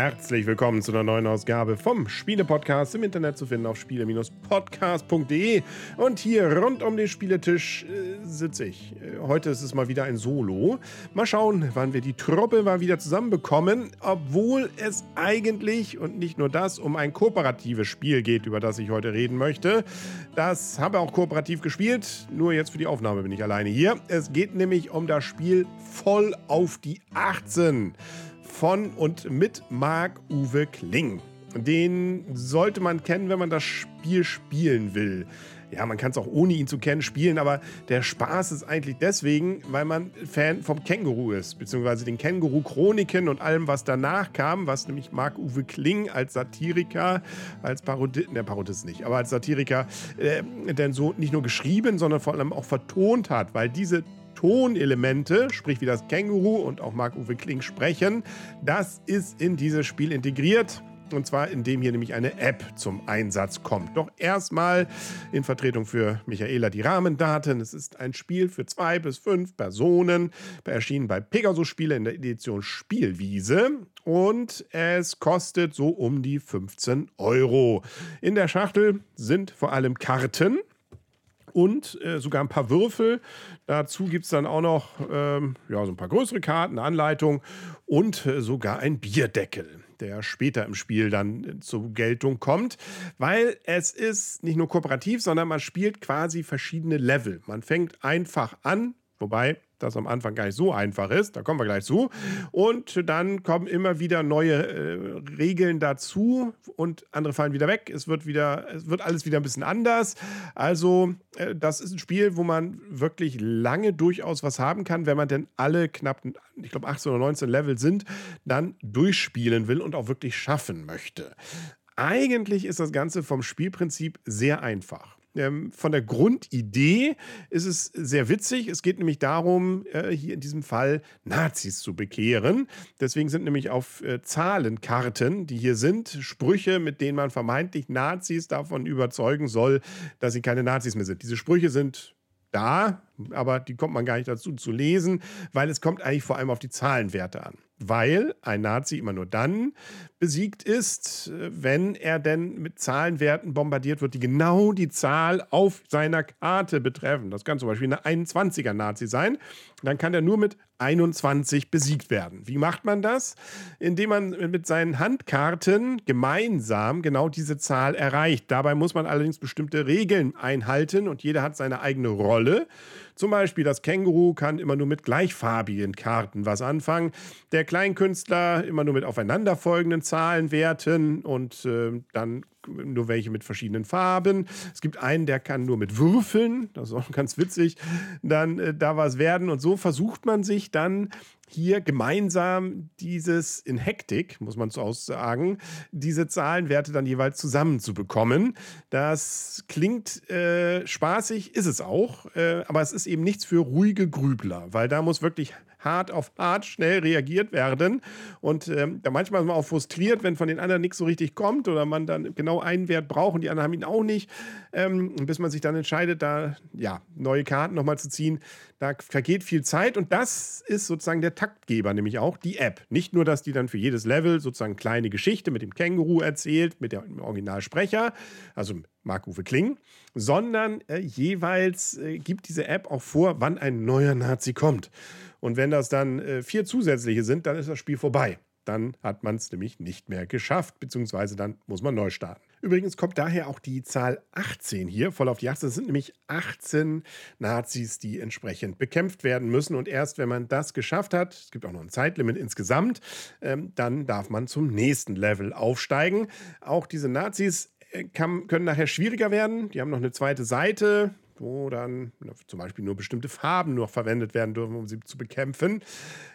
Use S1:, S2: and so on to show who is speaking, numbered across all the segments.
S1: Herzlich willkommen zu einer neuen Ausgabe vom Spiele-Podcast im Internet zu finden auf spiele-podcast.de. Und hier rund um den Spieletisch äh, sitze ich. Äh, heute ist es mal wieder ein Solo. Mal schauen, wann wir die Truppe mal wieder zusammenbekommen, obwohl es eigentlich und nicht nur das um ein kooperatives Spiel geht, über das ich heute reden möchte. Das habe auch kooperativ gespielt, nur jetzt für die Aufnahme bin ich alleine hier. Es geht nämlich um das Spiel Voll auf die 18 von und mit Marc-Uwe Kling. Den sollte man kennen, wenn man das Spiel spielen will. Ja, man kann es auch ohne ihn zu kennen spielen, aber der Spaß ist eigentlich deswegen, weil man Fan vom Känguru ist, beziehungsweise den Känguru-Chroniken und allem, was danach kam, was nämlich Marc-Uwe Kling als Satiriker, als Parodist, ne, Parodist nicht, aber als Satiriker, äh, denn so nicht nur geschrieben, sondern vor allem auch vertont hat, weil diese Tonelemente, sprich wie das Känguru und auch Marc-Uwe Kling sprechen, das ist in dieses Spiel integriert. Und zwar indem hier nämlich eine App zum Einsatz kommt. Doch erstmal in Vertretung für Michaela die Rahmendaten. Es ist ein Spiel für zwei bis fünf Personen, erschienen bei Pegasus Spiele in der Edition Spielwiese. Und es kostet so um die 15 Euro. In der Schachtel sind vor allem Karten und äh, sogar ein paar Würfel. Dazu gibt es dann auch noch ähm, ja, so ein paar größere Karten, eine Anleitung und äh, sogar ein Bierdeckel, der später im Spiel dann äh, zur Geltung kommt, weil es ist nicht nur kooperativ, sondern man spielt quasi verschiedene Level. Man fängt einfach an, wobei das am Anfang gar nicht so einfach ist. Da kommen wir gleich zu. Und dann kommen immer wieder neue äh, Regeln dazu und andere fallen wieder weg. Es wird wieder, es wird alles wieder ein bisschen anders. Also, äh, das ist ein Spiel, wo man wirklich lange durchaus was haben kann, wenn man denn alle knapp, ich glaube, 18 oder 19 Level sind, dann durchspielen will und auch wirklich schaffen möchte. Eigentlich ist das Ganze vom Spielprinzip sehr einfach. Ähm, von der Grundidee ist es sehr witzig. Es geht nämlich darum, äh, hier in diesem Fall Nazis zu bekehren. Deswegen sind nämlich auf äh, Zahlenkarten, die hier sind, Sprüche, mit denen man vermeintlich Nazis davon überzeugen soll, dass sie keine Nazis mehr sind. Diese Sprüche sind da, aber die kommt man gar nicht dazu zu lesen, weil es kommt eigentlich vor allem auf die Zahlenwerte an weil ein Nazi immer nur dann besiegt ist, wenn er denn mit Zahlenwerten bombardiert wird, die genau die Zahl auf seiner Karte betreffen. Das kann zum Beispiel eine 21er Nazi sein. Dann kann er nur mit 21 besiegt werden. Wie macht man das? Indem man mit seinen Handkarten gemeinsam genau diese Zahl erreicht. Dabei muss man allerdings bestimmte Regeln einhalten und jeder hat seine eigene Rolle. Zum Beispiel das Känguru kann immer nur mit gleichfarbigen Karten was anfangen. Der Kleinkünstler immer nur mit aufeinanderfolgenden Zahlenwerten und äh, dann nur welche mit verschiedenen Farben. Es gibt einen, der kann nur mit Würfeln, das ist auch ganz witzig, dann äh, da was werden. Und so versucht man sich dann hier gemeinsam dieses in Hektik, muss man so aussagen, diese Zahlenwerte dann jeweils zusammenzubekommen. Das klingt äh, spaßig, ist es auch, äh, aber es ist eben nichts für ruhige Grübler, weil da muss wirklich hart auf hart schnell reagiert werden. Und ähm, da manchmal ist man auch frustriert, wenn von den anderen nichts so richtig kommt oder man dann genau einen Wert braucht und die anderen haben ihn auch nicht. Ähm, bis man sich dann entscheidet, da ja, neue Karten nochmal zu ziehen. Da vergeht viel Zeit und das ist sozusagen der Taktgeber, nämlich auch die App. Nicht nur, dass die dann für jedes Level sozusagen kleine Geschichte mit dem Känguru erzählt, mit dem Originalsprecher, also Marc-Uwe Kling, sondern äh, jeweils äh, gibt diese App auch vor, wann ein neuer Nazi kommt. Und wenn das dann äh, vier zusätzliche sind, dann ist das Spiel vorbei. Dann hat man es nämlich nicht mehr geschafft, beziehungsweise dann muss man neu starten. Übrigens kommt daher auch die Zahl 18 hier voll auf die 18. Das sind nämlich 18 Nazis, die entsprechend bekämpft werden müssen. Und erst wenn man das geschafft hat, es gibt auch noch ein Zeitlimit insgesamt, ähm, dann darf man zum nächsten Level aufsteigen. Auch diese Nazis äh, kann, können nachher schwieriger werden. Die haben noch eine zweite Seite wo dann zum Beispiel nur bestimmte Farben noch verwendet werden dürfen, um sie zu bekämpfen.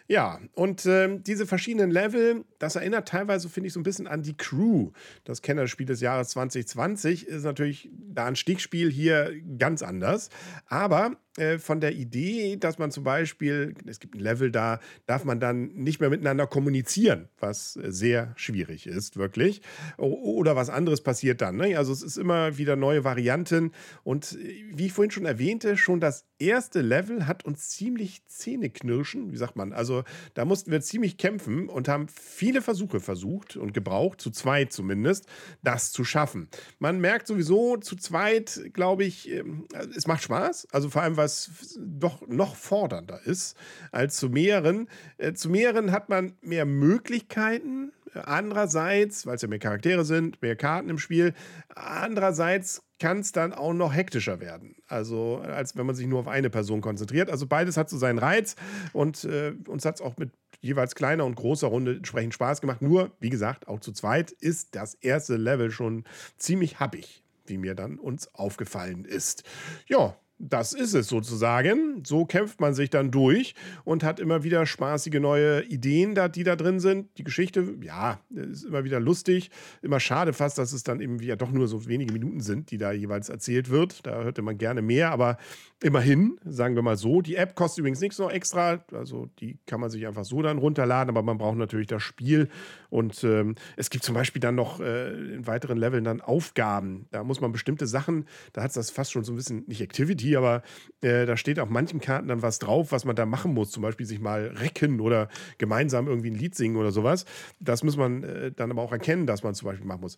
S1: Ja, und äh, diese verschiedenen Level, das erinnert teilweise, finde ich, so ein bisschen an die Crew. Das Kennerspiel des Jahres 2020 ist natürlich da ein Stichspiel hier ganz anders. Aber äh, von der Idee, dass man zum Beispiel, es gibt ein Level, da darf man dann nicht mehr miteinander kommunizieren, was äh, sehr schwierig ist, wirklich. Oder was anderes passiert dann. Ne? Also es ist immer wieder neue Varianten. Und äh, wie ich vorhin schon erwähnte, schon das erste Level hat uns ziemlich Zähneknirschen, wie sagt man. Also da mussten wir ziemlich kämpfen und haben viele Versuche versucht und gebraucht, zu zweit zumindest, das zu schaffen. Man merkt sowieso zu zweit, glaube ich, ähm, es macht Spaß. Also vor allem, was doch noch fordernder ist als zu mehreren. Äh, zu mehreren hat man mehr Möglichkeiten. Andererseits, weil es ja mehr Charaktere sind, mehr Karten im Spiel, andererseits kann es dann auch noch hektischer werden. Also, als wenn man sich nur auf eine Person konzentriert. Also, beides hat so seinen Reiz und äh, uns hat es auch mit jeweils kleiner und großer Runde entsprechend Spaß gemacht. Nur, wie gesagt, auch zu zweit ist das erste Level schon ziemlich happig wie mir dann uns aufgefallen ist. Ja, das ist es sozusagen. So kämpft man sich dann durch und hat immer wieder spaßige neue Ideen, die da drin sind. Die Geschichte, ja, ist immer wieder lustig. Immer schade fast, dass es dann eben ja doch nur so wenige Minuten sind, die da jeweils erzählt wird. Da hörte man gerne mehr, aber immerhin, sagen wir mal so. Die App kostet übrigens nichts noch extra. Also die kann man sich einfach so dann runterladen, aber man braucht natürlich das Spiel. Und ähm, es gibt zum Beispiel dann noch äh, in weiteren Leveln dann Aufgaben. Da muss man bestimmte Sachen, da hat es das fast schon so ein bisschen, nicht Activity, aber äh, da steht auf manchen Karten dann was drauf, was man da machen muss. Zum Beispiel sich mal recken oder gemeinsam irgendwie ein Lied singen oder sowas. Das muss man äh, dann aber auch erkennen, dass man zum Beispiel machen muss.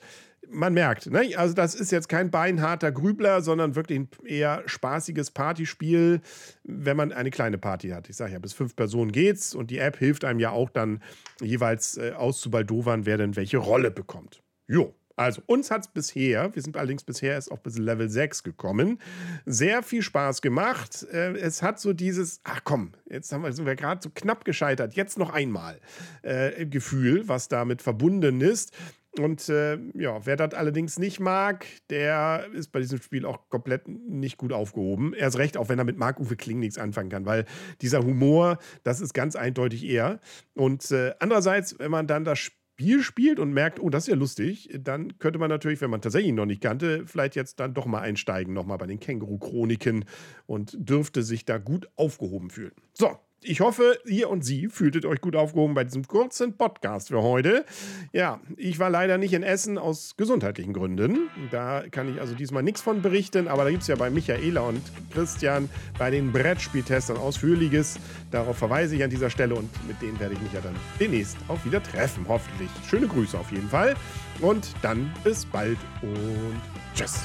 S1: Man merkt, ne? also das ist jetzt kein beinharter Grübler, sondern wirklich ein eher spaßiges Partyspiel, wenn man eine kleine Party hat. Ich sage ja, bis fünf Personen geht's und die App hilft einem ja auch dann jeweils äh, auszubaldowern, wer denn welche Rolle bekommt. Jo, also, uns hat es bisher, wir sind allerdings bisher erst auf bis Level 6 gekommen, sehr viel Spaß gemacht. Äh, es hat so dieses, ach komm, jetzt haben wir, sind wir gerade so knapp gescheitert, jetzt noch einmal äh, Gefühl, was damit verbunden ist. Und äh, ja, wer das allerdings nicht mag, der ist bei diesem Spiel auch komplett nicht gut aufgehoben. Erst recht, auch wenn er mit Marc-Uwe Kling nichts anfangen kann, weil dieser Humor, das ist ganz eindeutig er. Und äh, andererseits, wenn man dann das Spiel Spiel spielt und merkt, oh, das ist ja lustig, dann könnte man natürlich, wenn man tatsächlich noch nicht kannte, vielleicht jetzt dann doch mal einsteigen, nochmal bei den Känguru-Chroniken und dürfte sich da gut aufgehoben fühlen. So, ich hoffe, ihr und Sie fühltet euch gut aufgehoben bei diesem kurzen Podcast für heute. Ja, ich war leider nicht in Essen aus gesundheitlichen Gründen. Da kann ich also diesmal nichts von berichten, aber da gibt es ja bei Michaela und Christian bei den Brettspieltestern ausführliches. Darauf verweise ich an dieser Stelle und mit denen werde ich mich ja dann demnächst auch wieder treffen, hoffentlich. Schöne Grüße auf jeden Fall und dann bis bald und tschüss.